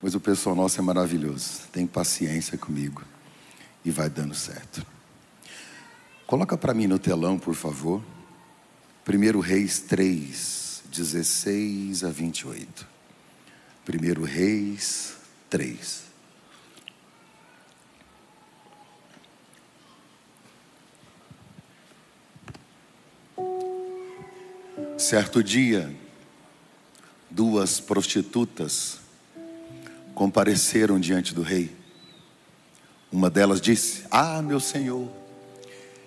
Mas o pessoal nosso é maravilhoso. Tem paciência comigo e vai dando certo. Coloca para mim no telão, por favor. 1 Reis 3, 16 a 28. 1 Reis 3. Certo dia, duas prostitutas compareceram diante do rei. Uma delas disse: Ah, meu senhor,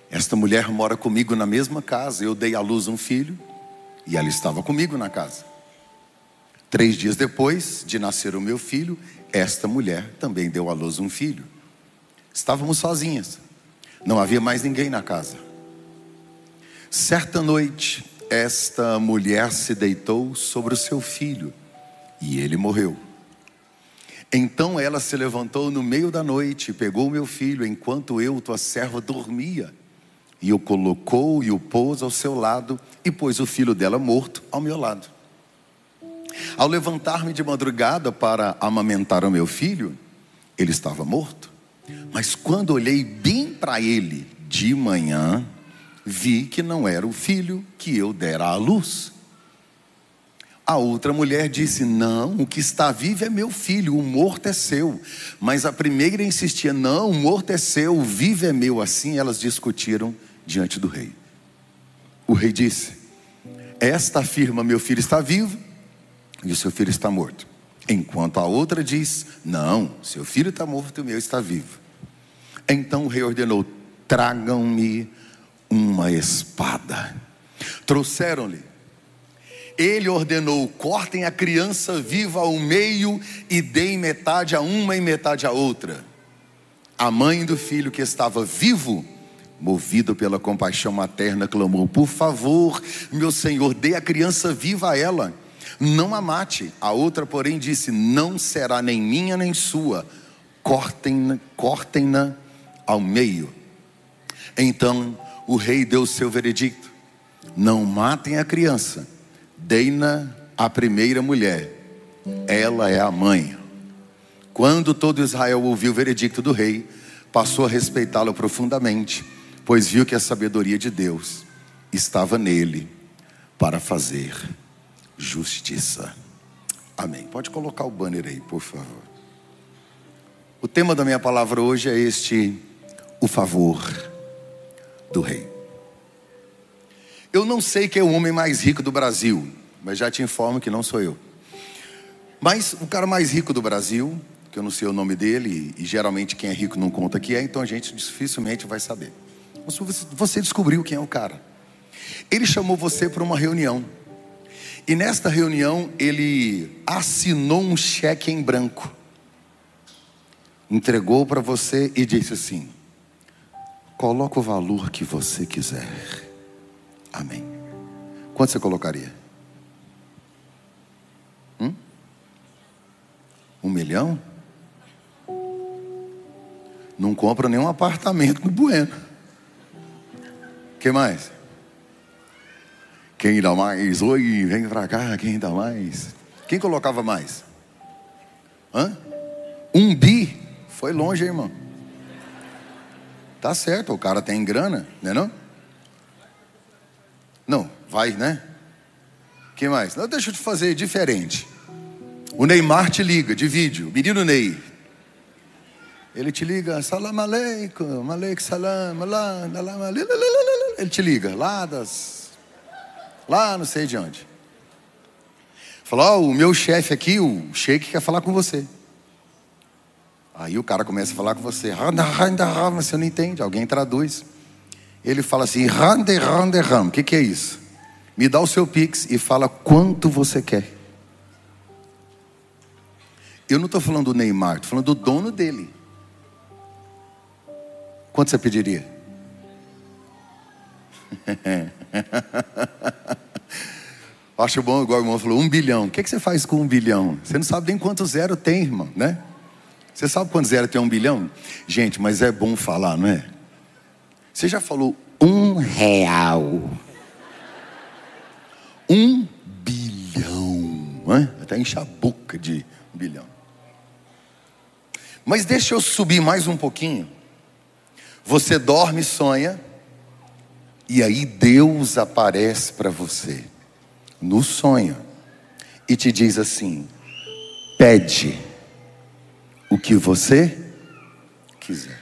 esta mulher mora comigo na mesma casa. Eu dei à luz um filho e ela estava comigo na casa. Três dias depois de nascer o meu filho, esta mulher também deu à luz um filho. Estávamos sozinhas, não havia mais ninguém na casa. Certa noite, esta mulher se deitou sobre o seu filho e ele morreu. Então ela se levantou no meio da noite, pegou meu filho, enquanto eu, tua serva, dormia, e o colocou e o pôs ao seu lado, e pôs o filho dela morto ao meu lado. Ao levantar-me de madrugada para amamentar o meu filho, ele estava morto. Mas quando olhei bem para ele de manhã, vi que não era o filho que eu dera à luz. A outra mulher disse: Não, o que está vivo é meu filho, o morto é seu. Mas a primeira insistia: Não, o morto é seu, o vivo é meu. Assim elas discutiram diante do rei. O rei disse: Esta afirma: Meu filho está vivo e o seu filho está morto. Enquanto a outra diz: Não, seu filho está morto e o meu está vivo. Então o rei ordenou: Tragam-me uma espada. Trouxeram-lhe ele ordenou: cortem a criança viva ao meio e deem metade a uma e metade a outra. A mãe do filho que estava vivo, movido pela compaixão materna, clamou: Por favor, meu senhor, dê a criança viva a ela, não a mate. A outra, porém, disse: Não será nem minha nem sua, cortem-na cortem ao meio. Então o rei deu seu veredicto: Não matem a criança Deina, a primeira mulher, ela é a mãe. Quando todo Israel ouviu o veredicto do rei, passou a respeitá-lo profundamente, pois viu que a sabedoria de Deus estava nele para fazer justiça. Amém. Pode colocar o banner aí, por favor. O tema da minha palavra hoje é este: o favor do rei. Eu não sei quem é o homem mais rico do Brasil, mas já te informo que não sou eu. Mas o cara mais rico do Brasil, que eu não sei o nome dele, e geralmente quem é rico não conta que é, então a gente dificilmente vai saber. Você descobriu quem é o cara. Ele chamou você para uma reunião. E nesta reunião ele assinou um cheque em branco. Entregou para você e disse assim: Coloca o valor que você quiser. Amém. Quanto você colocaria? Um milhão? Não compra nenhum apartamento no Bueno. que mais? Quem dá mais? Oi, vem pra cá, quem dá mais? Quem colocava mais? Hã? Um bi? Foi longe, irmão. Tá certo, o cara tem grana, né não? Não, vai, né? Quem mais? Não, deixa eu te fazer diferente. O Neymar te liga de vídeo, menino Ney. Ele te liga, salam aleikum, aleikum salam, lá, ele te liga, lá das, lá não sei de onde. Falou, oh, o meu chefe aqui, o Sheik, quer falar com você. Aí o cara começa a falar com você, você não entende, alguém traduz. Ele fala assim: rande, rande, ram. O que, que é isso? Me dá o seu pix e fala quanto você quer. Eu não estou falando do Neymar, estou falando do dono dele. Quanto você pediria? Acho bom, igual o irmão falou, um bilhão. O que, que você faz com um bilhão? Você não sabe nem quanto zero tem, irmão, né? Você sabe quanto zero tem um bilhão? Gente, mas é bom falar, não é? Você já falou um real? Um bilhão. Até enche a boca de um bilhão. Mas deixa eu subir mais um pouquinho. Você dorme sonha, e aí Deus aparece para você no sonho e te diz assim: pede o que você quiser.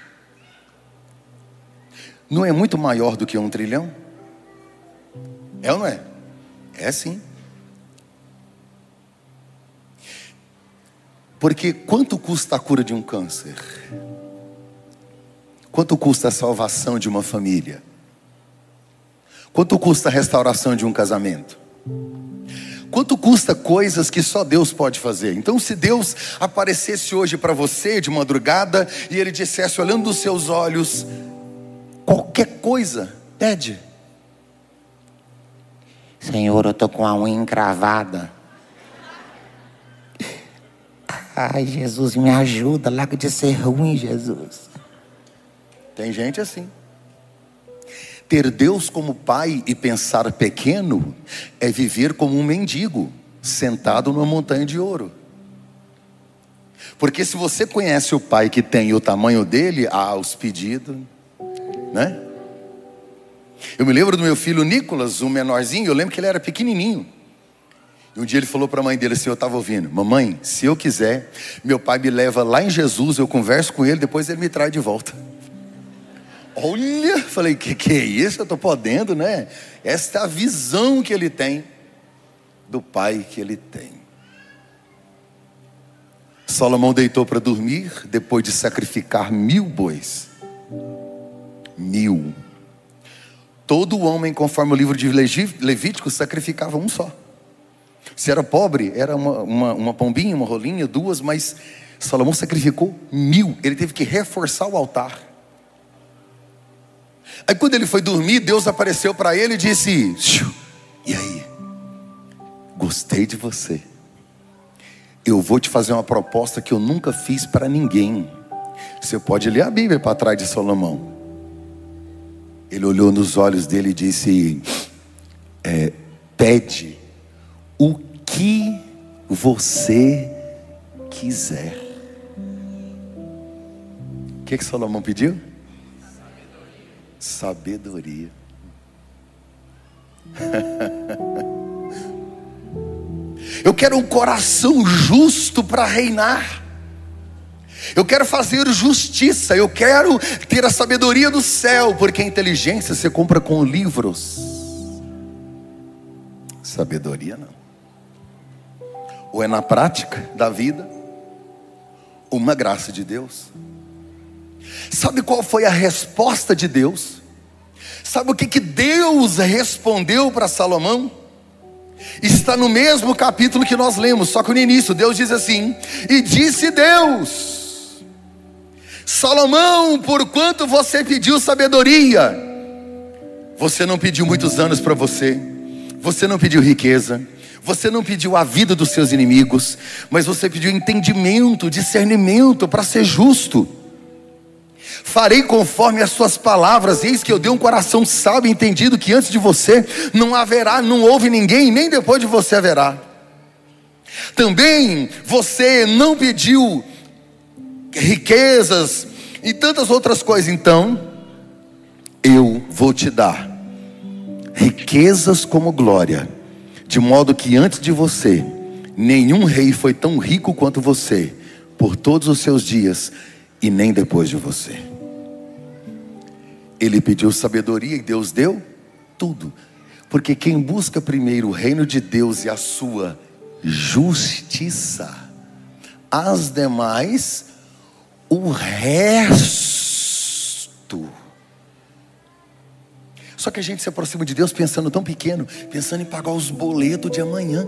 Não é muito maior do que um trilhão? É ou não é? É sim. Porque quanto custa a cura de um câncer? Quanto custa a salvação de uma família? Quanto custa a restauração de um casamento? Quanto custa coisas que só Deus pode fazer? Então, se Deus aparecesse hoje para você de madrugada e Ele dissesse, olhando nos seus olhos, qualquer coisa, pede. Senhor, eu estou com a unha encravada. Ai, Jesus, me ajuda, larga de ser ruim, Jesus. Tem gente assim. Ter Deus como pai e pensar pequeno é viver como um mendigo sentado numa montanha de ouro. Porque se você conhece o pai que tem o tamanho dele, há os pedidos, né? Eu me lembro do meu filho Nicolas, o menorzinho, eu lembro que ele era pequenininho. E um dia ele falou para a mãe dele assim: Eu estava ouvindo, mamãe, se eu quiser, meu pai me leva lá em Jesus, eu converso com ele, depois ele me traz de volta. Olha, falei, que que é isso? Eu estou podendo, né? Esta é a visão que ele tem do pai que ele tem. Salomão deitou para dormir depois de sacrificar mil bois. Mil. Todo homem, conforme o livro de Levítico, sacrificava um só. Se era pobre, era uma, uma, uma pombinha, uma rolinha, duas, mas Salomão sacrificou mil. Ele teve que reforçar o altar. Aí quando ele foi dormir, Deus apareceu para ele e disse: E aí? Gostei de você. Eu vou te fazer uma proposta que eu nunca fiz para ninguém. Você pode ler a Bíblia para trás de Salomão. Ele olhou nos olhos dele e disse: é, Pede o que você quiser. O que, que Salomão pediu? sabedoria. Eu quero um coração justo para reinar. Eu quero fazer justiça. Eu quero ter a sabedoria do céu, porque a inteligência você compra com livros. Sabedoria não. Ou é na prática da vida, uma graça de Deus. Sabe qual foi a resposta de Deus? Sabe o que, que Deus respondeu para Salomão? Está no mesmo capítulo que nós lemos, só que no início Deus diz assim: E disse Deus, Salomão, por quanto você pediu sabedoria, você não pediu muitos anos para você, você não pediu riqueza, você não pediu a vida dos seus inimigos, mas você pediu entendimento, discernimento para ser justo. Farei conforme as suas palavras, eis que eu dei um coração sábio e entendido que antes de você não haverá, não houve ninguém, nem depois de você haverá. Também você não pediu riquezas e tantas outras coisas, então eu vou te dar riquezas como glória, de modo que antes de você nenhum rei foi tão rico quanto você por todos os seus dias e nem depois de você. Ele pediu sabedoria e Deus deu tudo. Porque quem busca primeiro o reino de Deus e a sua justiça, as demais, o resto. Só que a gente se aproxima de Deus pensando tão pequeno, pensando em pagar os boletos de amanhã.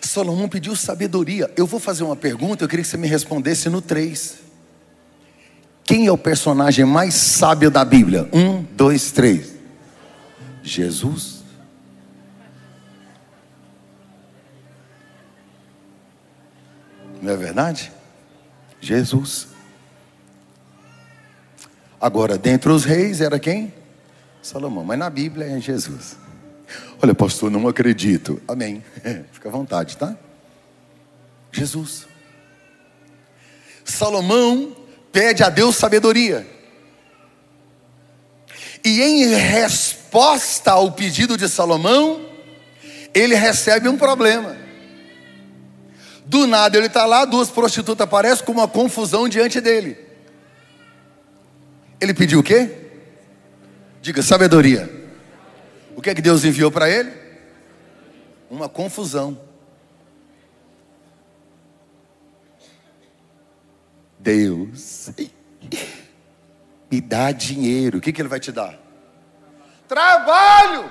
Salomão pediu sabedoria. Eu vou fazer uma pergunta, eu queria que você me respondesse no 3. Quem é o personagem mais sábio da Bíblia? Um, dois, três. Jesus. Não é verdade? Jesus. Agora, dentre os reis era quem? Salomão. Mas na Bíblia é Jesus. Olha, pastor, não acredito. Amém. Fica à vontade, tá? Jesus. Salomão pede a Deus sabedoria. E em resposta ao pedido de Salomão, ele recebe um problema. Do nada ele está lá, duas prostitutas aparecem com uma confusão diante dele. Ele pediu o quê? Diga sabedoria. O que é que Deus enviou para ele? Uma confusão. Deus me dá dinheiro. O que, que ele vai te dar? Trabalho.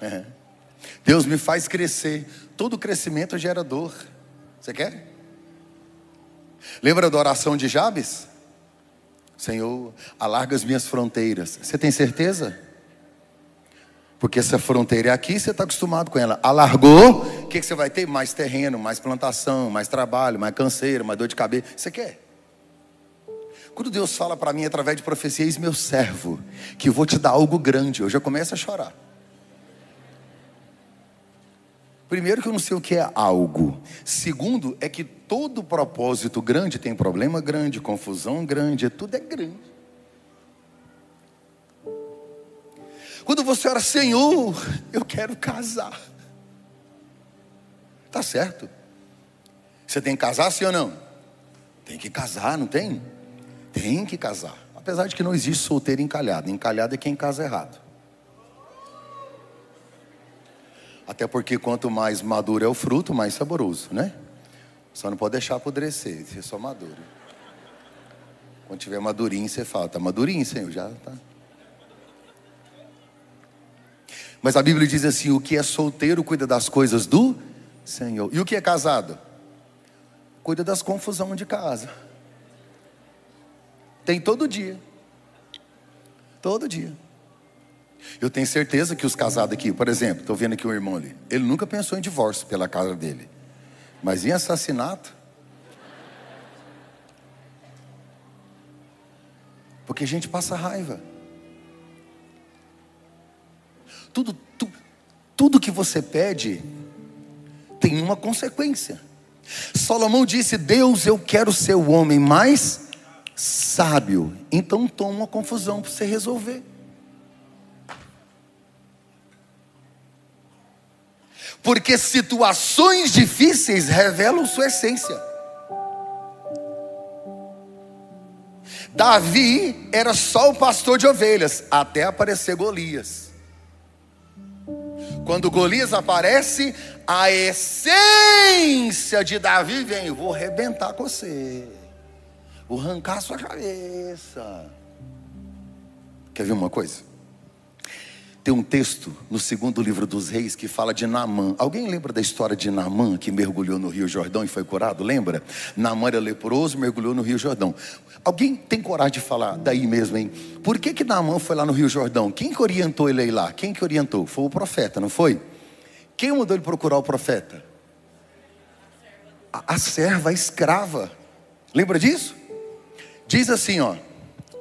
É. Deus me faz crescer. Todo crescimento gera dor. Você quer? Lembra da oração de Jabes? Senhor, alarga as minhas fronteiras. Você tem certeza? Porque essa fronteira é aqui, você está acostumado com ela. Alargou, o que, que você vai ter? Mais terreno, mais plantação, mais trabalho, mais canseiro, mais dor de cabeça. Você quer? Quando Deus fala para mim através de profecias, meu servo, que vou te dar algo grande, eu já começo a chorar. Primeiro que eu não sei o que é algo. Segundo é que todo propósito grande tem problema grande, confusão grande, tudo é grande. Quando você ora, Senhor, eu quero casar. Tá certo? Você tem que casar, sim ou não? Tem que casar, não tem? Tem que casar. Apesar de que não existe solteiro encalhado. Encalhado é quem casa errado. Até porque quanto mais maduro é o fruto, mais saboroso, né? Só não pode deixar apodrecer, ser só maduro. Quando tiver madurinho, você fala, tá madurinho, Senhor, já tá. Mas a Bíblia diz assim: o que é solteiro cuida das coisas do Senhor. E o que é casado? Cuida das confusões de casa. Tem todo dia. Todo dia. Eu tenho certeza que os casados aqui, por exemplo, estou vendo aqui um irmão ali, ele nunca pensou em divórcio pela casa dele. Mas em assassinato? Porque a gente passa raiva. Tudo, tu, tudo que você pede tem uma consequência. Salomão disse: Deus, eu quero ser o homem mais sábio. Então toma uma confusão para você resolver. Porque situações difíceis revelam sua essência. Davi era só o pastor de ovelhas, até aparecer Golias. Quando Golias aparece, a essência de Davi vem: vou arrebentar com você, vou arrancar sua cabeça. Quer ver uma coisa? Tem um texto no segundo livro dos reis que fala de Naamã. Alguém lembra da história de Naamã que mergulhou no Rio Jordão e foi curado? Lembra? Naamã era leproso, mergulhou no Rio Jordão. Alguém tem coragem de falar daí mesmo, hein? Por que que Naamã foi lá no Rio Jordão? Quem que orientou ele aí lá? Quem que orientou? Foi o profeta, não foi? Quem mandou ele procurar o profeta? A, a serva, a escrava. Lembra disso? Diz assim, ó.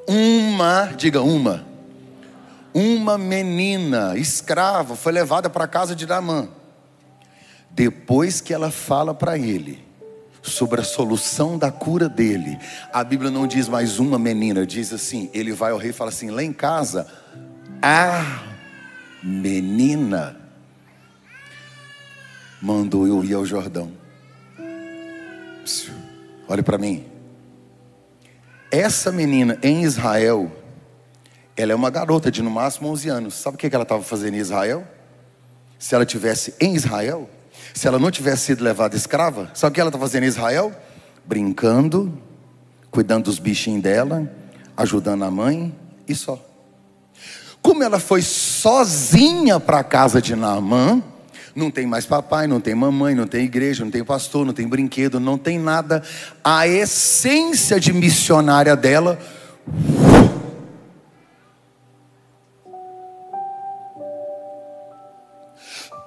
Uma, diga uma uma menina escrava foi levada para a casa de Naamã. Depois que ela fala para ele sobre a solução da cura dele, a Bíblia não diz mais uma menina, diz assim: ele vai ao rei e fala assim: lá em casa, a menina mandou eu ir ao Jordão. Olhe para mim. Essa menina em Israel ela é uma garota de no máximo 11 anos. Sabe o que ela estava fazendo em Israel? Se ela tivesse em Israel, se ela não tivesse sido levada escrava, sabe o que ela está fazendo em Israel? Brincando, cuidando dos bichinhos dela, ajudando a mãe e só. Como ela foi sozinha para a casa de Naamã, não tem mais papai, não tem mamãe, não tem igreja, não tem pastor, não tem brinquedo, não tem nada. A essência de missionária dela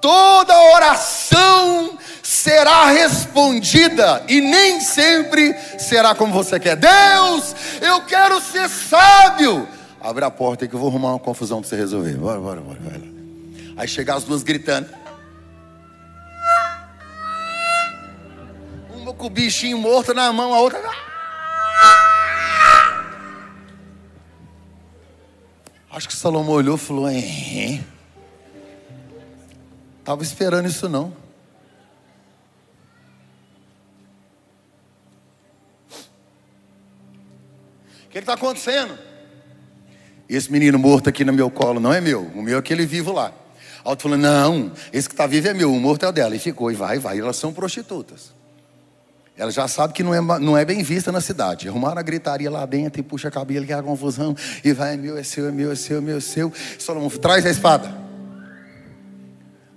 toda oração será respondida e nem sempre será como você quer. Deus, eu quero ser sábio. abre a porta aí que eu vou arrumar uma confusão para você resolver. Bora, bora, bora. Aí chega as duas gritando. Uma com o bichinho morto na mão, a outra. Acho que Salomão olhou e falou: é. Tava esperando isso não. O que está acontecendo? Esse menino morto aqui no meu colo não é meu, o meu é aquele vivo lá. A outra falou: não, esse que está vivo é meu, o morto é o dela. E ficou, e vai, vai. Elas são prostitutas. Ela já sabe que não é, não é bem vista na cidade. Arrumaram a gritaria lá dentro e puxa a cabelo, que é a confusão. E vai, é meu, é seu, é meu, é seu, é meu, é seu. Solomão, traz a espada.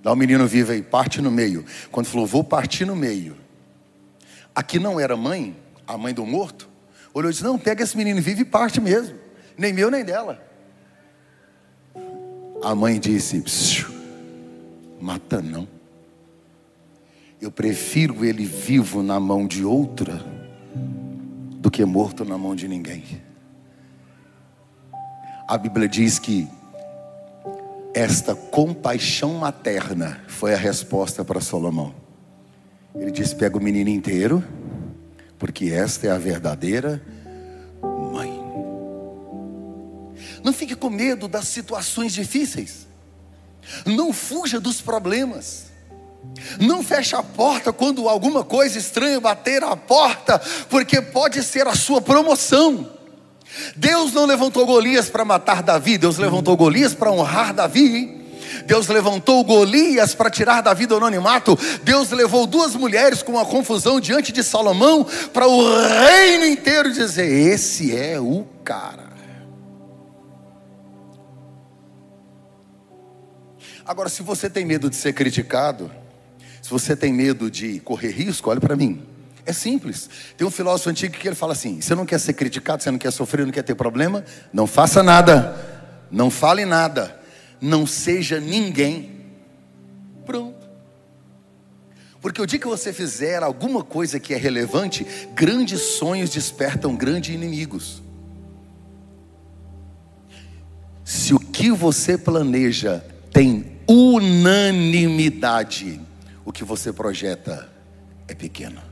Dá o um menino vivo aí, parte no meio. Quando falou, vou partir no meio. Aqui não era mãe, a mãe do morto. Olhou e disse: Não, pega esse menino vivo e parte mesmo. Nem meu, nem dela. A mãe disse: Mata não. Eu prefiro ele vivo na mão de outra do que morto na mão de ninguém. A Bíblia diz que esta compaixão materna foi a resposta para Salomão. Ele disse: pega o menino inteiro porque esta é a verdadeira mãe. Não fique com medo das situações difíceis. Não fuja dos problemas. Não feche a porta quando alguma coisa estranha bater a porta, porque pode ser a sua promoção. Deus não levantou Golias para matar Davi, Deus levantou Golias para honrar Davi. Deus levantou Golias para tirar Davi do anonimato. Deus levou duas mulheres com uma confusão diante de Salomão para o reino inteiro dizer: Esse é o cara. Agora, se você tem medo de ser criticado, se você tem medo de correr risco, olhe para mim. É simples. Tem um filósofo antigo que ele fala assim: você não quer ser criticado, você não quer sofrer, não quer ter problema, não faça nada, não fale nada não seja ninguém. Pronto. Porque o dia que você fizer alguma coisa que é relevante, grandes sonhos despertam grandes inimigos. Se o que você planeja tem unanimidade, o que você projeta é pequeno.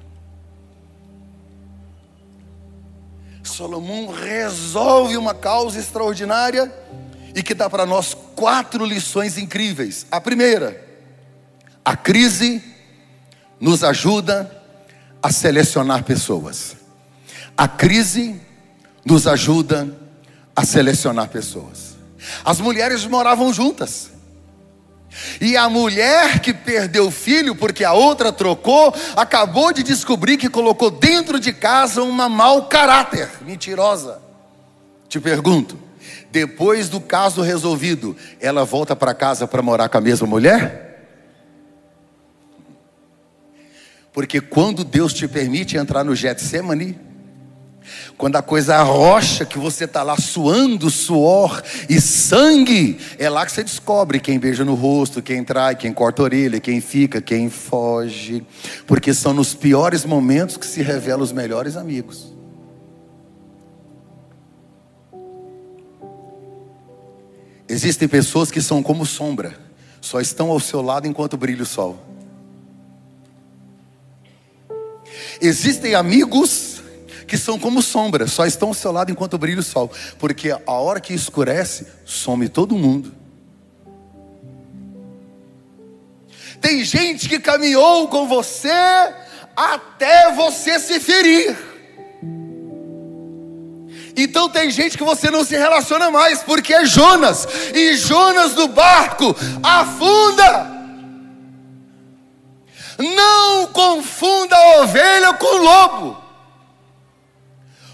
Salomão resolve uma causa extraordinária e que dá para nós quatro lições incríveis. A primeira, a crise nos ajuda a selecionar pessoas. A crise nos ajuda a selecionar pessoas. As mulheres moravam juntas. E a mulher que perdeu o filho porque a outra trocou, acabou de descobrir que colocou dentro de casa uma mau caráter, mentirosa. Te pergunto, depois do caso resolvido, ela volta para casa para morar com a mesma mulher? Porque quando Deus te permite entrar no Getsemane, quando a coisa arrocha, que você está lá suando suor e sangue, é lá que você descobre quem beija no rosto, quem trai, quem corta a orelha, quem fica, quem foge. Porque são nos piores momentos que se revelam os melhores amigos. Existem pessoas que são como sombra, só estão ao seu lado enquanto brilha o sol. Existem amigos que são como sombra, só estão ao seu lado enquanto brilha o sol, porque a hora que escurece, some todo mundo. Tem gente que caminhou com você até você se ferir. Então tem gente que você não se relaciona mais, porque é Jonas, e Jonas do barco afunda. Não confunda a ovelha com o lobo.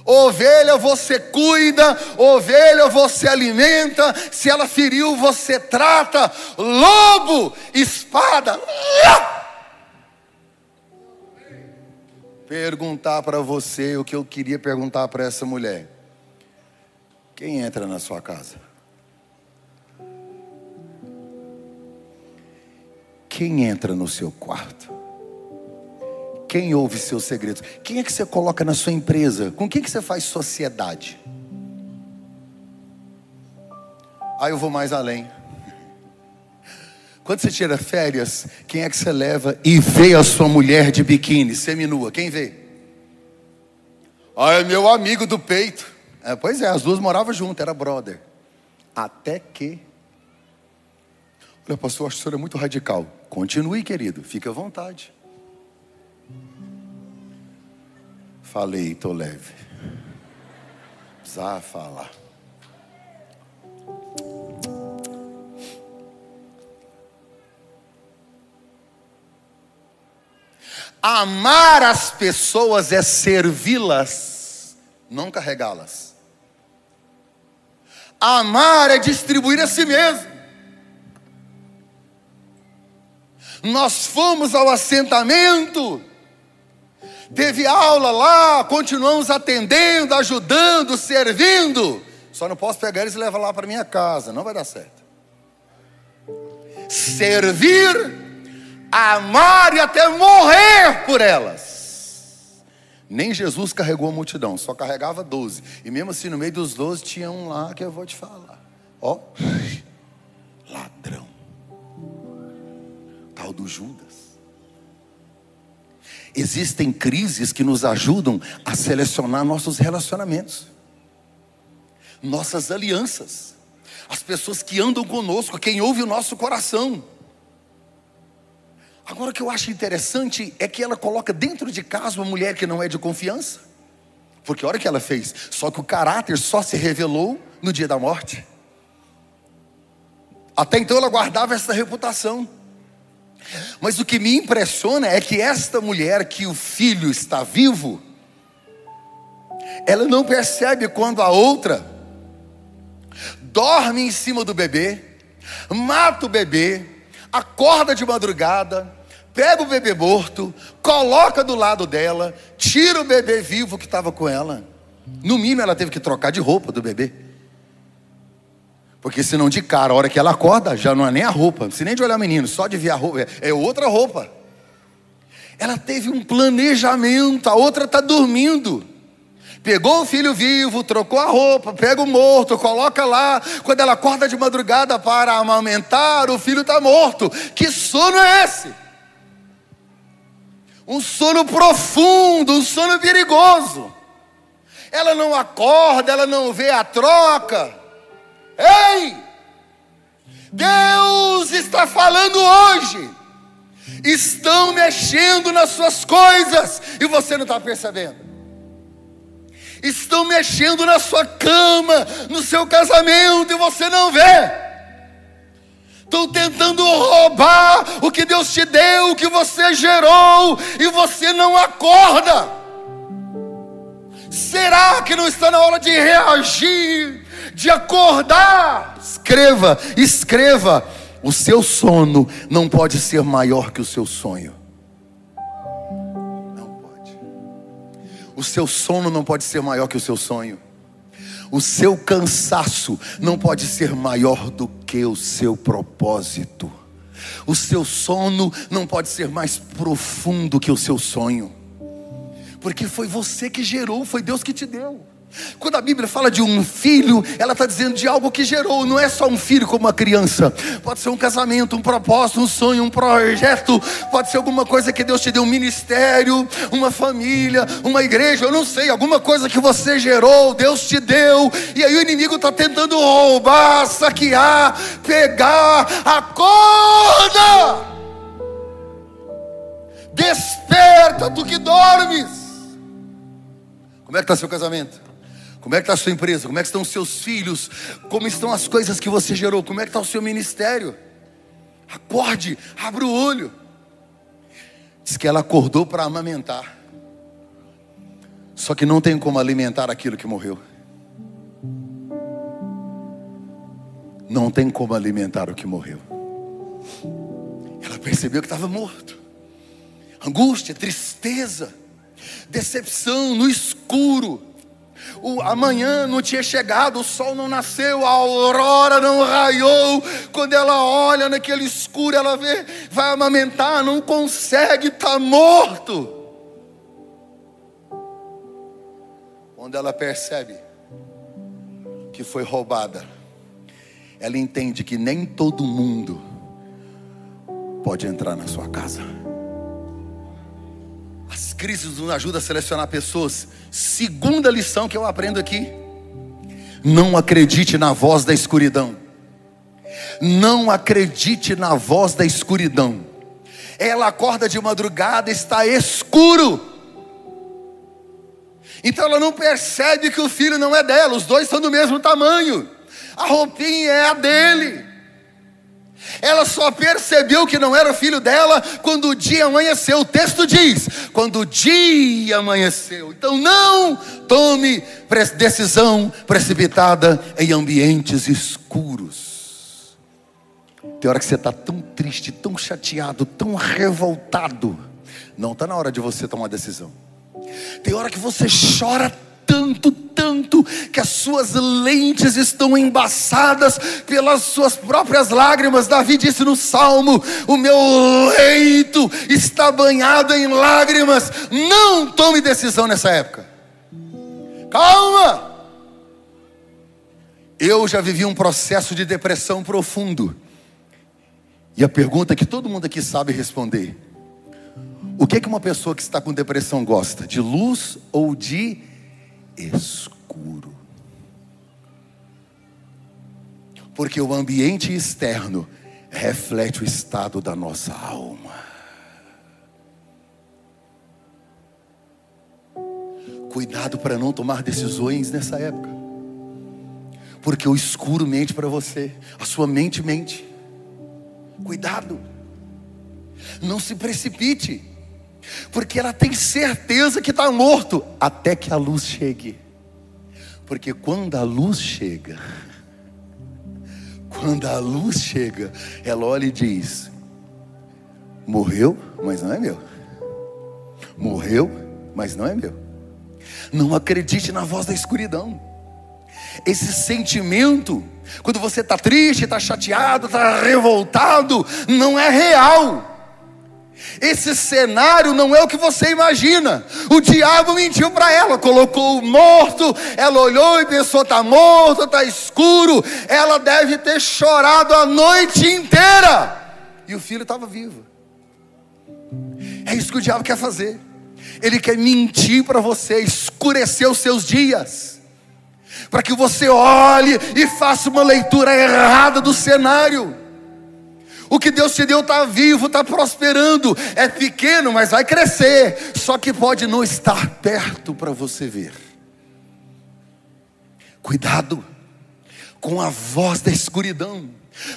Ovelha você cuida, ovelha você alimenta, se ela feriu você trata, lobo, espada. Perguntar para você o que eu queria perguntar para essa mulher. Quem entra na sua casa? Quem entra no seu quarto? Quem ouve seus segredos? Quem é que você coloca na sua empresa? Com quem que você faz sociedade? Aí eu vou mais além. Quando você tira férias, quem é que você leva e vê a sua mulher de biquíni, seminua? Quem vê? Ah, é meu amigo do peito. É, pois é, as duas moravam juntas, era brother. Até que. Olha, pastor, acho que o senhor é muito radical. Continue, querido, fique à vontade. Falei, estou leve. Precisava falar. Amar as pessoas é servi-las, não carregá-las. Amar é distribuir a si mesmo. Nós fomos ao assentamento, teve aula lá, continuamos atendendo, ajudando, servindo. Só não posso pegar eles e levar lá para minha casa, não vai dar certo. Servir amar e até morrer por elas. Nem Jesus carregou a multidão, só carregava doze. E mesmo assim, no meio dos doze, tinha um lá que eu vou te falar. Ó, ladrão. Tal do Judas. Existem crises que nos ajudam a selecionar nossos relacionamentos, nossas alianças, as pessoas que andam conosco, quem ouve o nosso coração. Agora o que eu acho interessante é que ela coloca dentro de casa uma mulher que não é de confiança. Porque a hora que ela fez, só que o caráter só se revelou no dia da morte. Até então ela guardava essa reputação. Mas o que me impressiona é que esta mulher que o filho está vivo, ela não percebe quando a outra dorme em cima do bebê, mata o bebê, acorda de madrugada, pega o bebê morto, coloca do lado dela, tira o bebê vivo que estava com ela. No mínimo, ela teve que trocar de roupa do bebê. Porque senão, de cara, a hora que ela acorda, já não é nem a roupa, se nem de olhar o menino, só de ver a roupa, é outra roupa. Ela teve um planejamento, a outra está dormindo. Pegou o filho vivo, trocou a roupa, pega o morto, coloca lá. Quando ela acorda de madrugada para amamentar, o filho está morto. Que sono é esse? Um sono profundo, um sono perigoso. Ela não acorda, ela não vê a troca. Ei! Deus está falando hoje. Estão mexendo nas suas coisas e você não está percebendo estão mexendo na sua cama, no seu casamento, e você não vê. Estão tentando roubar o que Deus te deu, o que você gerou, e você não acorda. Será que não está na hora de reagir, de acordar? Escreva, escreva. O seu sono não pode ser maior que o seu sonho. O seu sono não pode ser maior que o seu sonho. O seu cansaço não pode ser maior do que o seu propósito. O seu sono não pode ser mais profundo que o seu sonho. Porque foi você que gerou, foi Deus que te deu. Quando a Bíblia fala de um filho, ela está dizendo de algo que gerou, não é só um filho como uma criança, pode ser um casamento, um propósito, um sonho, um projeto, pode ser alguma coisa que Deus te deu, um ministério, uma família, uma igreja, eu não sei, alguma coisa que você gerou, Deus te deu, e aí o inimigo está tentando roubar, saquear, pegar, acorda! Desperta do que dormes. Como é que está seu casamento? Como é que está a sua empresa? Como é que estão os seus filhos? Como estão as coisas que você gerou? Como é que está o seu ministério? Acorde, abra o olho. Diz que ela acordou para amamentar. Só que não tem como alimentar aquilo que morreu. Não tem como alimentar o que morreu. Ela percebeu que estava morto. Angústia, tristeza, decepção no escuro o amanhã não tinha chegado, o sol não nasceu, a aurora não raiou. Quando ela olha naquele escuro, ela vê, vai amamentar, não consegue, está morto. Quando ela percebe que foi roubada, ela entende que nem todo mundo pode entrar na sua casa. As crises nos ajudam a selecionar pessoas. Segunda lição que eu aprendo aqui: não acredite na voz da escuridão. Não acredite na voz da escuridão. Ela acorda de madrugada, está escuro. Então ela não percebe que o filho não é dela, os dois são do mesmo tamanho. A roupinha é a dele. Ela só percebeu que não era filho dela quando o dia amanheceu. O texto diz: quando o dia amanheceu. Então não tome decisão precipitada em ambientes escuros. Tem hora que você está tão triste, tão chateado, tão revoltado. Não está na hora de você tomar decisão. Tem hora que você chora tanto, tanto, que as suas lentes estão embaçadas pelas suas próprias lágrimas. Davi disse no salmo: O meu leito está banhado em lágrimas. Não tome decisão nessa época. Calma! Eu já vivi um processo de depressão profundo. E a pergunta que todo mundo aqui sabe responder: O que é que uma pessoa que está com depressão gosta? De luz ou de escuro. Porque o ambiente externo reflete o estado da nossa alma. Cuidado para não tomar decisões nessa época. Porque o escuro mente para você, a sua mente mente. Cuidado. Não se precipite porque ela tem certeza que está morto até que a luz chegue. Porque quando a luz chega, quando a luz chega, ela olha e diz: Morreu, mas não é meu. Morreu, mas não é meu. Não acredite na voz da escuridão. Esse sentimento, quando você está triste, está chateado, está revoltado, não é real. Esse cenário não é o que você imagina. O diabo mentiu para ela, colocou o morto, ela olhou e pensou: está morto, está escuro. Ela deve ter chorado a noite inteira. E o filho estava vivo. É isso que o diabo quer fazer. Ele quer mentir para você, escurecer os seus dias, para que você olhe e faça uma leitura errada do cenário. O que Deus te deu está vivo, está prosperando. É pequeno, mas vai crescer. Só que pode não estar perto para você ver. Cuidado com a voz da escuridão.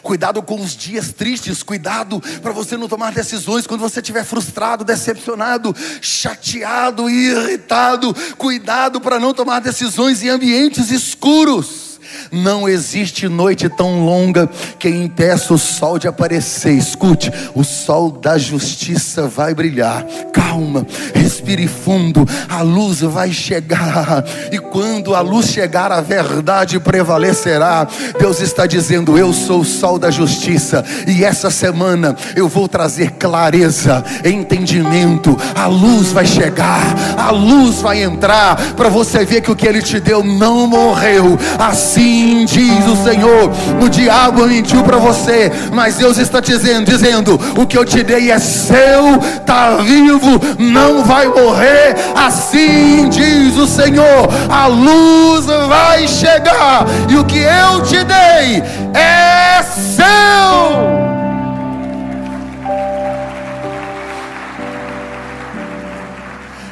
Cuidado com os dias tristes, cuidado para você não tomar decisões quando você estiver frustrado, decepcionado, chateado, irritado. Cuidado para não tomar decisões em ambientes escuros. Não existe noite tão longa que impeça o sol de aparecer. Escute, o sol da justiça vai brilhar. Calma, respire fundo. A luz vai chegar. E quando a luz chegar, a verdade prevalecerá. Deus está dizendo: Eu sou o sol da justiça. E essa semana eu vou trazer clareza, entendimento. A luz vai chegar, a luz vai entrar. Para você ver que o que Ele te deu não morreu. Assim Assim diz o Senhor. O diabo mentiu para você, mas Deus está dizendo, dizendo: o que eu te dei é seu, está vivo, não vai morrer. Assim diz o Senhor: a luz vai chegar, e o que eu te dei é seu.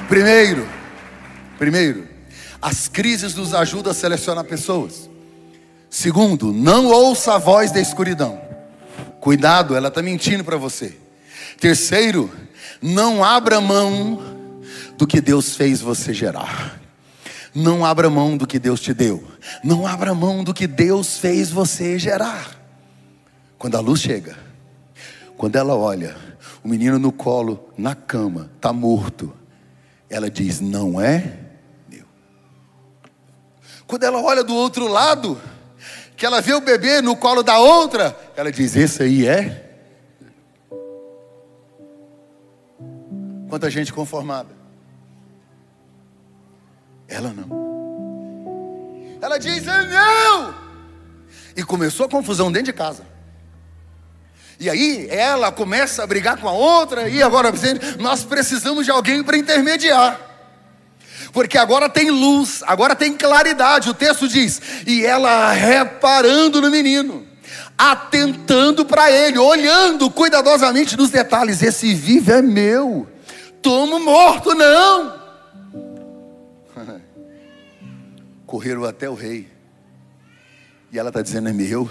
Primeiro, primeiro, as crises nos ajudam a selecionar pessoas. Segundo, não ouça a voz da escuridão. Cuidado, ela está mentindo para você. Terceiro, não abra mão do que Deus fez você gerar. Não abra mão do que Deus te deu. Não abra mão do que Deus fez você gerar. Quando a luz chega, quando ela olha, o menino no colo, na cama, está morto, ela diz: Não é meu. Quando ela olha do outro lado, que ela vê o bebê no colo da outra, ela diz: Esse aí é. Quanta gente conformada. Ela não. Ela diz: É meu. E começou a confusão dentro de casa. E aí ela começa a brigar com a outra, e agora nós precisamos de alguém para intermediar. Porque agora tem luz, agora tem claridade. O texto diz: e ela reparando no menino, atentando para ele, olhando cuidadosamente nos detalhes: esse vivo é meu, tomo morto, não. Correram até o rei, e ela está dizendo: é meu,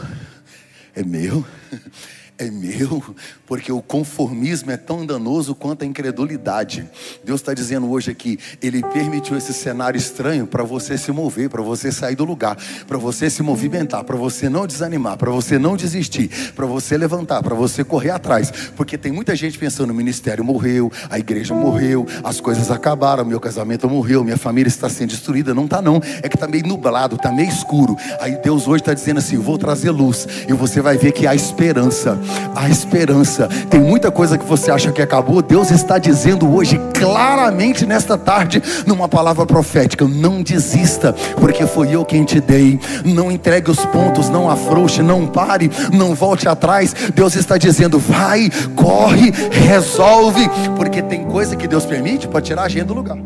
é meu é meu, porque o conformismo é tão danoso quanto a incredulidade. Deus está dizendo hoje aqui, Ele permitiu esse cenário estranho para você se mover, para você sair do lugar, para você se movimentar, para você não desanimar, para você não desistir, para você levantar, para você correr atrás, porque tem muita gente pensando: o ministério morreu, a igreja morreu, as coisas acabaram, meu casamento morreu, minha família está sendo destruída. Não está, não, é que está meio nublado, está meio escuro. Aí Deus hoje está dizendo assim: vou trazer luz, e você vai ver que há esperança a esperança. Tem muita coisa que você acha que acabou, Deus está dizendo hoje claramente nesta tarde, numa palavra profética: não desista, porque foi eu quem te dei. Não entregue os pontos, não afrouxe, não pare, não volte atrás. Deus está dizendo: vai, corre, resolve, porque tem coisa que Deus permite para tirar a gente do lugar.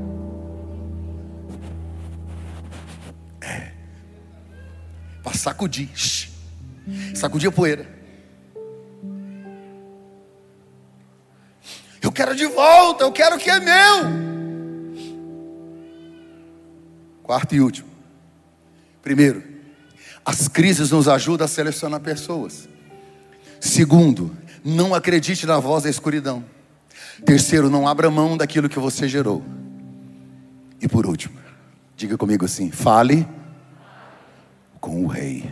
É. Para sacudir, sacudir a poeira. Eu quero de volta, eu quero o que é meu. Quarto e último. Primeiro, as crises nos ajudam a selecionar pessoas. Segundo, não acredite na voz da escuridão. Terceiro, não abra mão daquilo que você gerou. E por último, diga comigo assim: fale com o rei.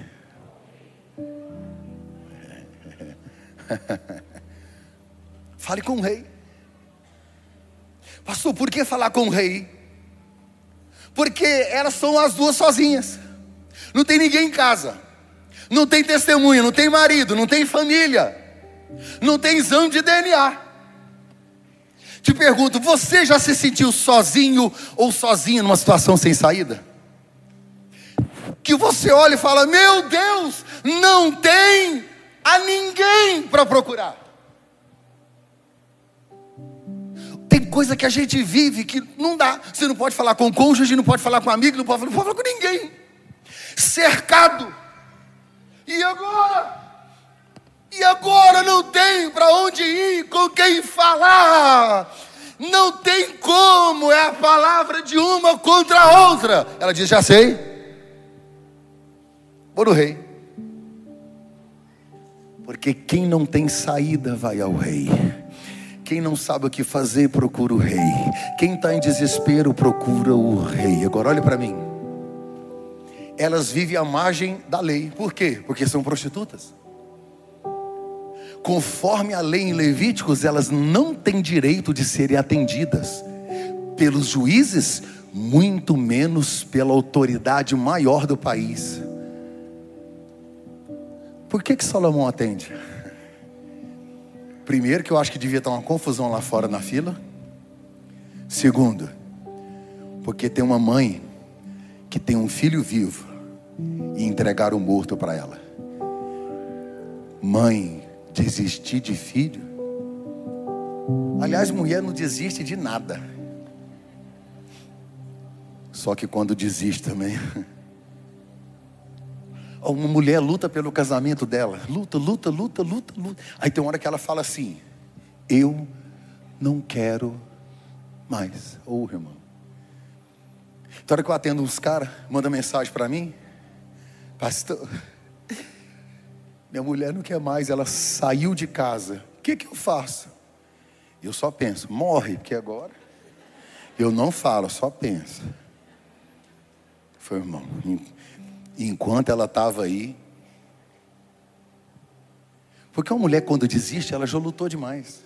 fale com o rei. Pastor, por que falar com o rei? Porque elas são as duas sozinhas. Não tem ninguém em casa. Não tem testemunha, não tem marido, não tem família. Não tem exame de DNA. Te pergunto, você já se sentiu sozinho ou sozinha numa situação sem saída? Que você olha e fala: Meu Deus, não tem a ninguém para procurar. Tem coisa que a gente vive que não dá. Você não pode falar com o cônjuge, não pode falar com amigo, não pode, não pode falar com ninguém. Cercado. E agora? E agora não tem para onde ir, com quem falar. Não tem como, é a palavra de uma contra a outra. Ela diz: Já sei. Vou no rei. Porque quem não tem saída vai ao rei. Quem não sabe o que fazer, procura o rei. Quem está em desespero, procura o rei. Agora olhe para mim. Elas vivem à margem da lei. Por quê? Porque são prostitutas. Conforme a lei em Levíticos, elas não têm direito de serem atendidas pelos juízes, muito menos pela autoridade maior do país. Por que que Salomão atende? Primeiro, que eu acho que devia estar uma confusão lá fora na fila. Segundo, porque tem uma mãe que tem um filho vivo e entregaram o morto para ela. Mãe, desistir de filho? Aliás, mulher não desiste de nada. Só que quando desiste também. Uma mulher luta pelo casamento dela, luta, luta, luta, luta, luta. Aí tem uma hora que ela fala assim: Eu não quero mais. Ô oh, irmão. Então, hora que eu atendo uns caras, manda mensagem para mim: Pastor, minha mulher não quer mais, ela saiu de casa. O que, que eu faço? Eu só penso: morre, porque agora. Eu não falo, só penso. Foi, irmão. E enquanto ela estava aí. Porque uma mulher, quando desiste, ela já lutou demais.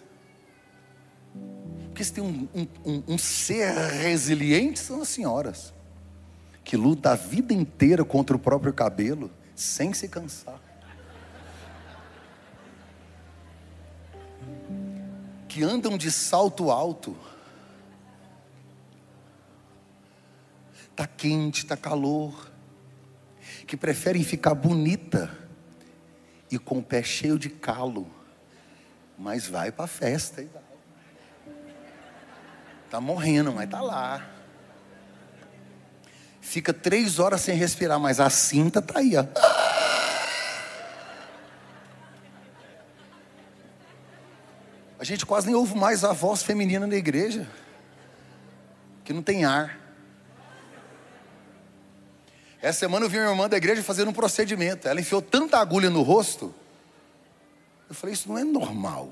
Porque se tem um, um, um, um ser resiliente, são as senhoras. Que luta a vida inteira contra o próprio cabelo, sem se cansar. Que andam de salto alto. Está quente, está calor que preferem ficar bonita e com o pé cheio de calo, mas vai para a festa. Está morrendo, mas está lá. Fica três horas sem respirar, mas a cinta está aí. Ó. A gente quase nem ouve mais a voz feminina na igreja, que não tem ar. Essa semana eu vi uma irmã da igreja fazendo um procedimento. Ela enfiou tanta agulha no rosto. Eu falei, isso não é normal.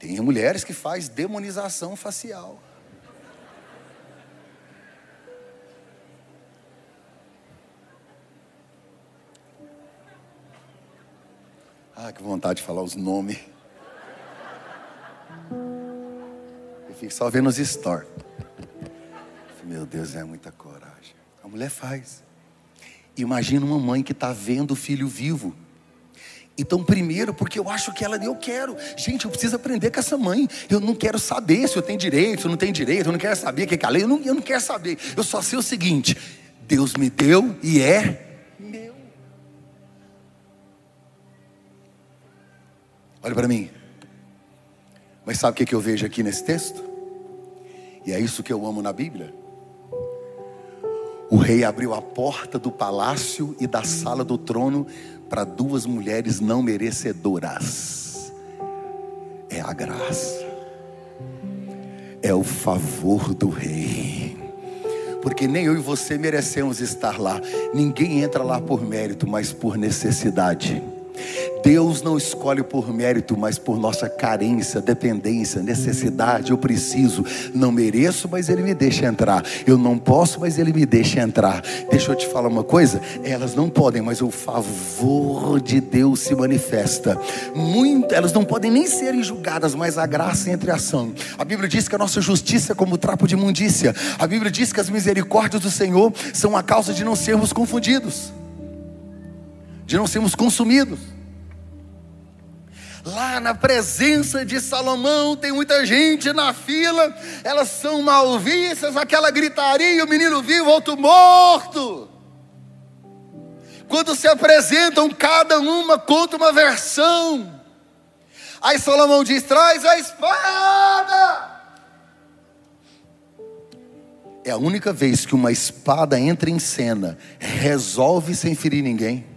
Tem mulheres que faz demonização facial. Ah, que vontade de falar os nomes. Eu fico só vendo os stories. Meu Deus, é muita coragem. A mulher faz. Imagina uma mãe que está vendo o filho vivo. Então, primeiro, porque eu acho que ela, eu quero. Gente, eu preciso aprender com essa mãe. Eu não quero saber se eu tenho direito, se eu não tenho direito. Eu não quero saber o que é a lei. Eu não, eu não quero saber. Eu só sei o seguinte: Deus me deu e é meu. Olha para mim. Mas sabe o que, eu vejo aqui nesse texto? E é isso que eu amo na Bíblia. O rei abriu a porta do palácio e da sala do trono para duas mulheres não merecedoras. É a graça, é o favor do rei. Porque nem eu e você merecemos estar lá. Ninguém entra lá por mérito, mas por necessidade. Deus não escolhe por mérito, mas por nossa carência, dependência, necessidade. Eu preciso, não mereço, mas Ele me deixa entrar. Eu não posso, mas Ele me deixa entrar. Deixa eu te falar uma coisa: elas não podem, mas o favor de Deus se manifesta. Muito, elas não podem nem serem julgadas, mas a graça entra em ação. A Bíblia diz que a nossa justiça é como trapo de imundícia. A Bíblia diz que as misericórdias do Senhor são a causa de não sermos confundidos, de não sermos consumidos. Lá na presença de Salomão tem muita gente na fila, elas são mal vistas, aquela gritaria, o menino vivo, outro morto. Quando se apresentam, cada uma conta uma versão. Aí Salomão diz: traz a espada. É a única vez que uma espada entra em cena, resolve sem ferir ninguém.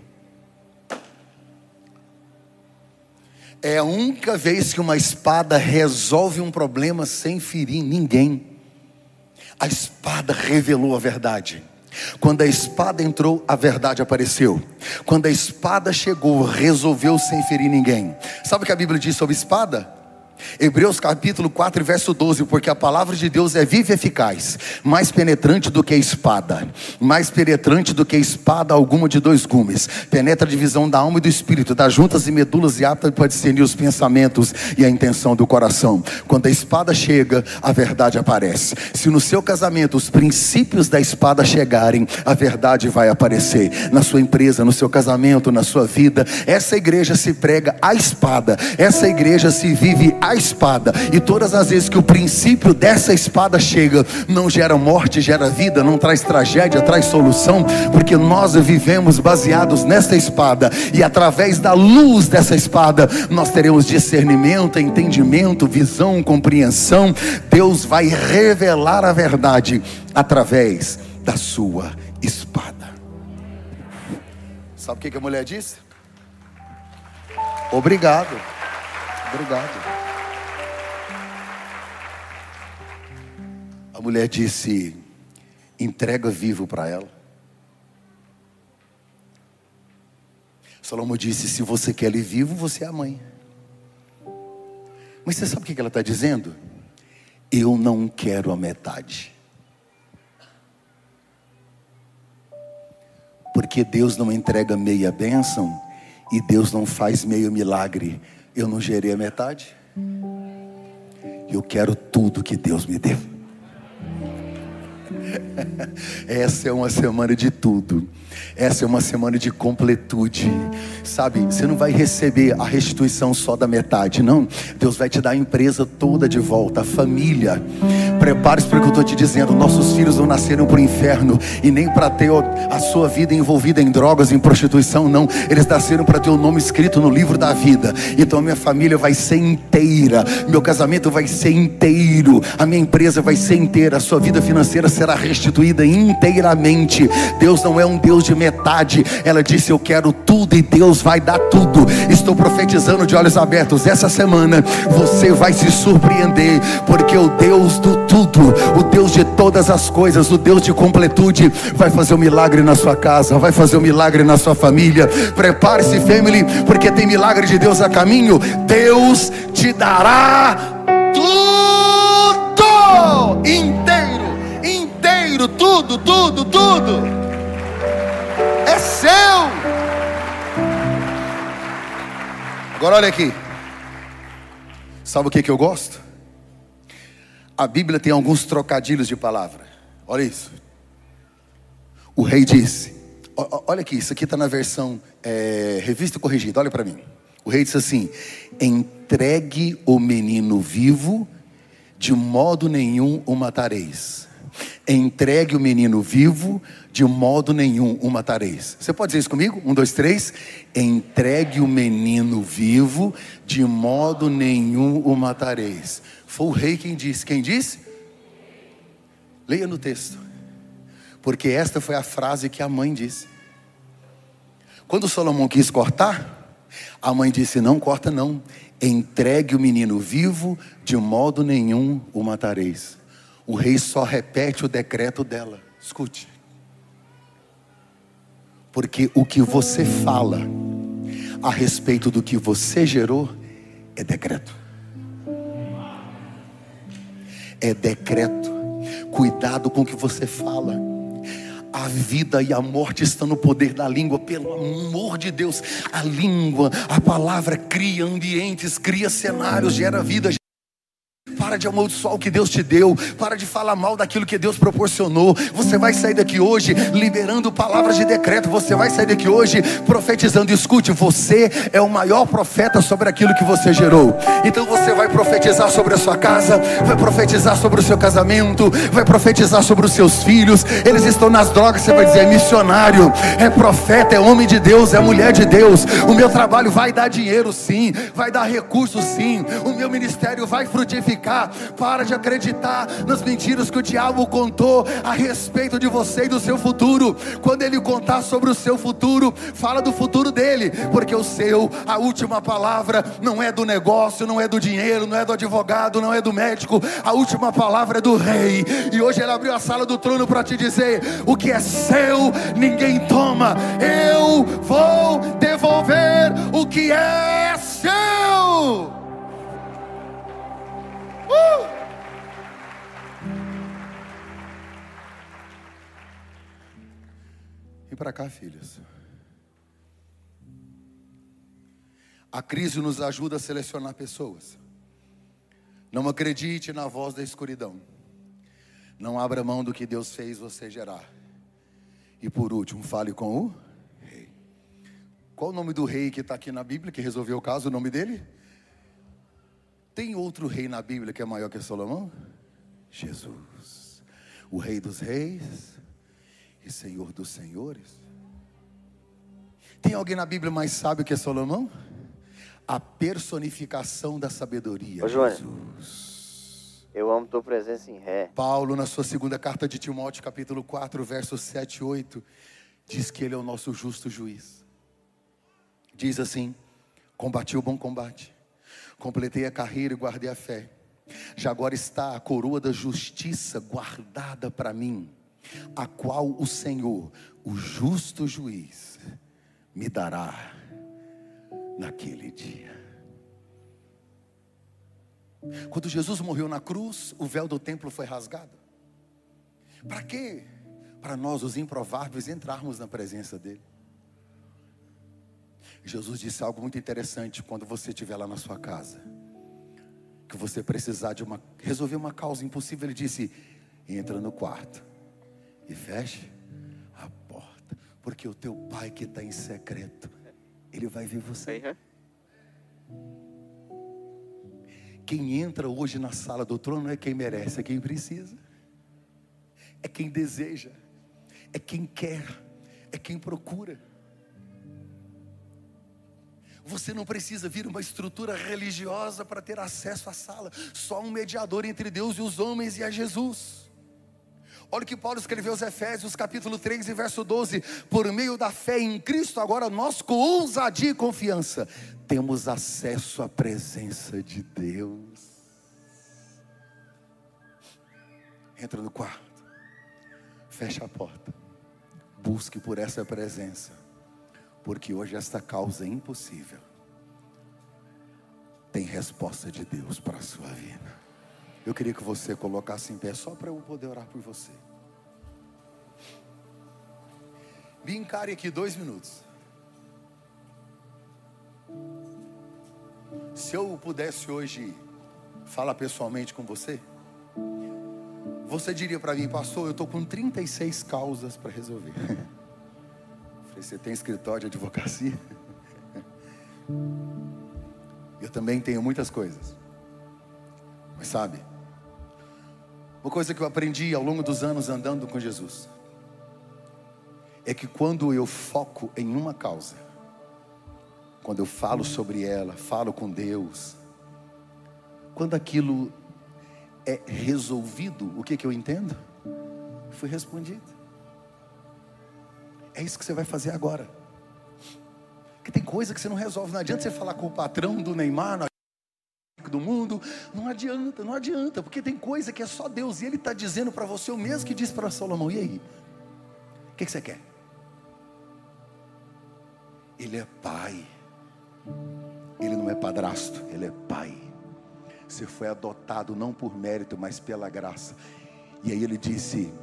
É a única vez que uma espada resolve um problema sem ferir ninguém. A espada revelou a verdade. Quando a espada entrou, a verdade apareceu. Quando a espada chegou, resolveu sem ferir ninguém. Sabe o que a Bíblia diz sobre espada? Hebreus capítulo 4, verso 12, porque a palavra de Deus é viva e eficaz, mais penetrante do que a espada, mais penetrante do que a espada alguma de dois gumes, penetra a divisão da alma e do espírito, das juntas e medulas e apta para discernir os pensamentos e a intenção do coração. Quando a espada chega, a verdade aparece. Se no seu casamento os princípios da espada chegarem, a verdade vai aparecer. Na sua empresa, no seu casamento, na sua vida, essa igreja se prega a espada, essa igreja se vive a espada. E todas as vezes que o princípio dessa espada chega, não gera morte, gera vida, não traz tragédia, traz solução, porque nós vivemos baseados nessa espada. E através da luz dessa espada, nós teremos discernimento, entendimento, visão, compreensão. Deus vai revelar a verdade através da sua espada. Sabe o que a mulher disse? Obrigado. Obrigado. Mulher disse: entrega vivo para ela. Salomão disse: se você quer ele vivo, você é a mãe. Mas você sabe o que ela está dizendo? Eu não quero a metade. Porque Deus não entrega meia bênção e Deus não faz meio milagre. Eu não gerei a metade. Eu quero tudo que Deus me deu. Essa é uma semana de tudo. Essa é uma semana de completude. Sabe, você não vai receber a restituição só da metade, não. Deus vai te dar a empresa toda de volta, a família. Prepare-se para o que eu estou te dizendo. Nossos filhos não nasceram para o inferno e nem para ter a sua vida envolvida em drogas, em prostituição, não. Eles nasceram para ter o nome escrito no livro da vida. Então a minha família vai ser inteira, meu casamento vai ser inteiro, a minha empresa vai ser inteira, a sua vida financeira será restituída inteiramente. Deus não é um Deus de metade. Ela disse: Eu quero tudo e Deus vai dar tudo. Estou profetizando de olhos abertos. Essa semana você vai se surpreender, porque o Deus do tudo, o Deus de todas as coisas, o Deus de completude, vai fazer um milagre na sua casa, vai fazer um milagre na sua família. Prepare-se, family, porque tem milagre de Deus a caminho. Deus te dará tudo inteiro, inteiro, tudo, tudo, tudo. É seu. Agora olha aqui. Sabe o que, que eu gosto? A Bíblia tem alguns trocadilhos de palavra. Olha isso. O rei disse: Olha aqui, isso aqui está na versão é, revista corrigida. Olha para mim. O rei disse assim: Entregue o menino vivo, de modo nenhum o matareis. Entregue o menino vivo, de modo nenhum o matareis. Você pode dizer isso comigo? Um, dois, três. Entregue o menino vivo, de modo nenhum o matareis. Foi o rei quem disse. Quem disse? Leia no texto. Porque esta foi a frase que a mãe disse. Quando Salomão quis cortar, a mãe disse: Não corta, não. Entregue o menino vivo, de modo nenhum o matareis. O rei só repete o decreto dela. Escute. Porque o que você fala a respeito do que você gerou é decreto é decreto. Cuidado com o que você fala. A vida e a morte estão no poder da língua, pelo amor de Deus. A língua, a palavra cria ambientes, cria cenários, gera vida. Para de amaldiçoar o que Deus te deu. Para de falar mal daquilo que Deus proporcionou. Você vai sair daqui hoje liberando palavras de decreto. Você vai sair daqui hoje profetizando. Escute, você é o maior profeta sobre aquilo que você gerou. Então você vai profetizar sobre a sua casa, vai profetizar sobre o seu casamento, vai profetizar sobre os seus filhos. Eles estão nas drogas. Você vai dizer: é missionário, é profeta, é homem de Deus, é mulher de Deus. O meu trabalho vai dar dinheiro, sim. Vai dar recursos, sim. O meu ministério vai frutificar para de acreditar nas mentiras que o diabo contou a respeito de você e do seu futuro. Quando ele contar sobre o seu futuro, fala do futuro dele, porque o seu, a última palavra não é do negócio, não é do dinheiro, não é do advogado, não é do médico, a última palavra é do rei. E hoje ele abriu a sala do trono para te dizer: o que é seu, ninguém toma. Eu vou devolver o que é Uh! Vem para cá, filhos. A crise nos ajuda a selecionar pessoas. Não acredite na voz da escuridão. Não abra mão do que Deus fez você gerar. E por último, fale com o rei. Qual o nome do rei que está aqui na Bíblia, que resolveu o caso? O nome dele? Tem outro rei na Bíblia que é maior que Salomão? Jesus, o Rei dos Reis e Senhor dos Senhores. Tem alguém na Bíblia mais sábio que Salomão? A personificação da sabedoria. Ô, Jesus. Eu amo tua presença em ré. Paulo, na sua segunda carta de Timóteo, capítulo 4, versos 7 e 8, diz que ele é o nosso justo juiz. Diz assim: combati o bom combate completei a carreira e guardei a fé. Já agora está a coroa da justiça guardada para mim, a qual o Senhor, o justo juiz, me dará naquele dia. Quando Jesus morreu na cruz, o véu do templo foi rasgado. Para quê? Para nós, os improváveis, entrarmos na presença dEle. Jesus disse algo muito interessante quando você estiver lá na sua casa. Que você precisar de uma resolver uma causa impossível, ele disse: "Entra no quarto e feche a porta, porque o teu pai que está em secreto, ele vai ver você." Quem entra hoje na sala do trono é quem merece, é quem precisa, é quem deseja, é quem quer, é quem procura. Você não precisa vir uma estrutura religiosa para ter acesso à sala, só um mediador entre Deus e os homens e a Jesus. Olha o que Paulo escreveu aos Efésios, capítulo 3 e verso 12: Por meio da fé em Cristo, agora nós com ousadia e confiança temos acesso à presença de Deus. Entra no quarto, fecha a porta, busque por essa presença porque hoje esta causa é impossível tem resposta de Deus para a sua vida. Eu queria que você colocasse em pé só para eu poder orar por você. Me encare aqui dois minutos. Se eu pudesse hoje falar pessoalmente com você, você diria para mim, pastor, eu estou com 36 causas para resolver. Você tem escritório de advocacia? Eu também tenho muitas coisas. Mas sabe, uma coisa que eu aprendi ao longo dos anos andando com Jesus é que quando eu foco em uma causa, quando eu falo sobre ela, falo com Deus, quando aquilo é resolvido, o que, que eu entendo? Foi respondido. É isso que você vai fazer agora. Porque tem coisa que você não resolve. Não adianta você falar com o patrão do Neymar, do mundo. Não adianta, não adianta. Porque tem coisa que é só Deus. E Ele está dizendo para você o mesmo que disse para Salomão. E aí? O que, que você quer? Ele é pai. Ele não é padrasto, ele é pai. Você foi adotado não por mérito, mas pela graça. E aí ele disse: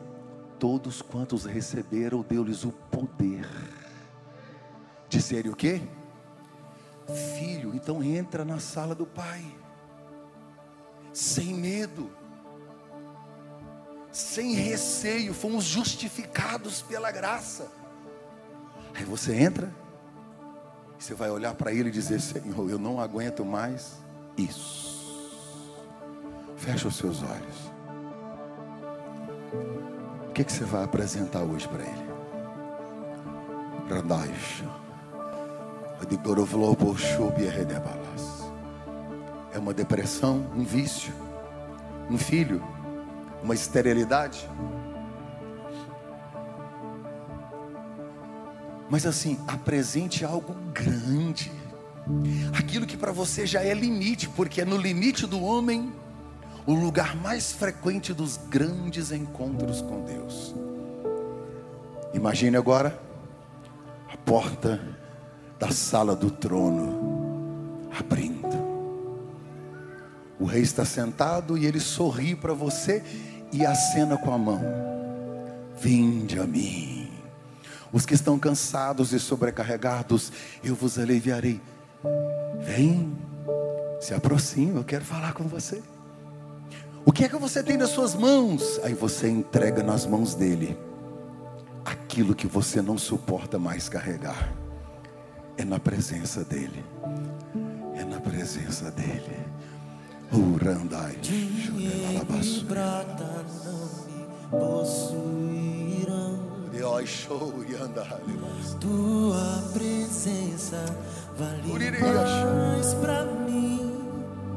todos quantos receberam, deu-lhes o poder de serem o quê? Filho, então entra na sala do Pai, sem medo, sem receio, fomos justificados pela graça. Aí você entra, você vai olhar para ele e dizer: Senhor, eu não aguento mais isso. Fecha os seus olhos. O que, que você vai apresentar hoje para ele? É uma depressão, um vício, um filho, uma esterilidade. Mas assim, apresente algo grande. Aquilo que para você já é limite, porque é no limite do homem o lugar mais frequente dos grandes encontros com Deus. Imagine agora a porta da sala do trono abrindo. O rei está sentado e ele sorri para você e acena com a mão: Vinde a mim. Os que estão cansados e sobrecarregados, eu vos aliviarei. Vem, se aproxima, eu quero falar com você. O que é que você tem nas suas mãos? Aí você entrega nas mãos dele aquilo que você não suporta mais carregar. É na presença dele. É na presença dele. Urandai. Prata não me possuirão. Tua presença vale mais pra mim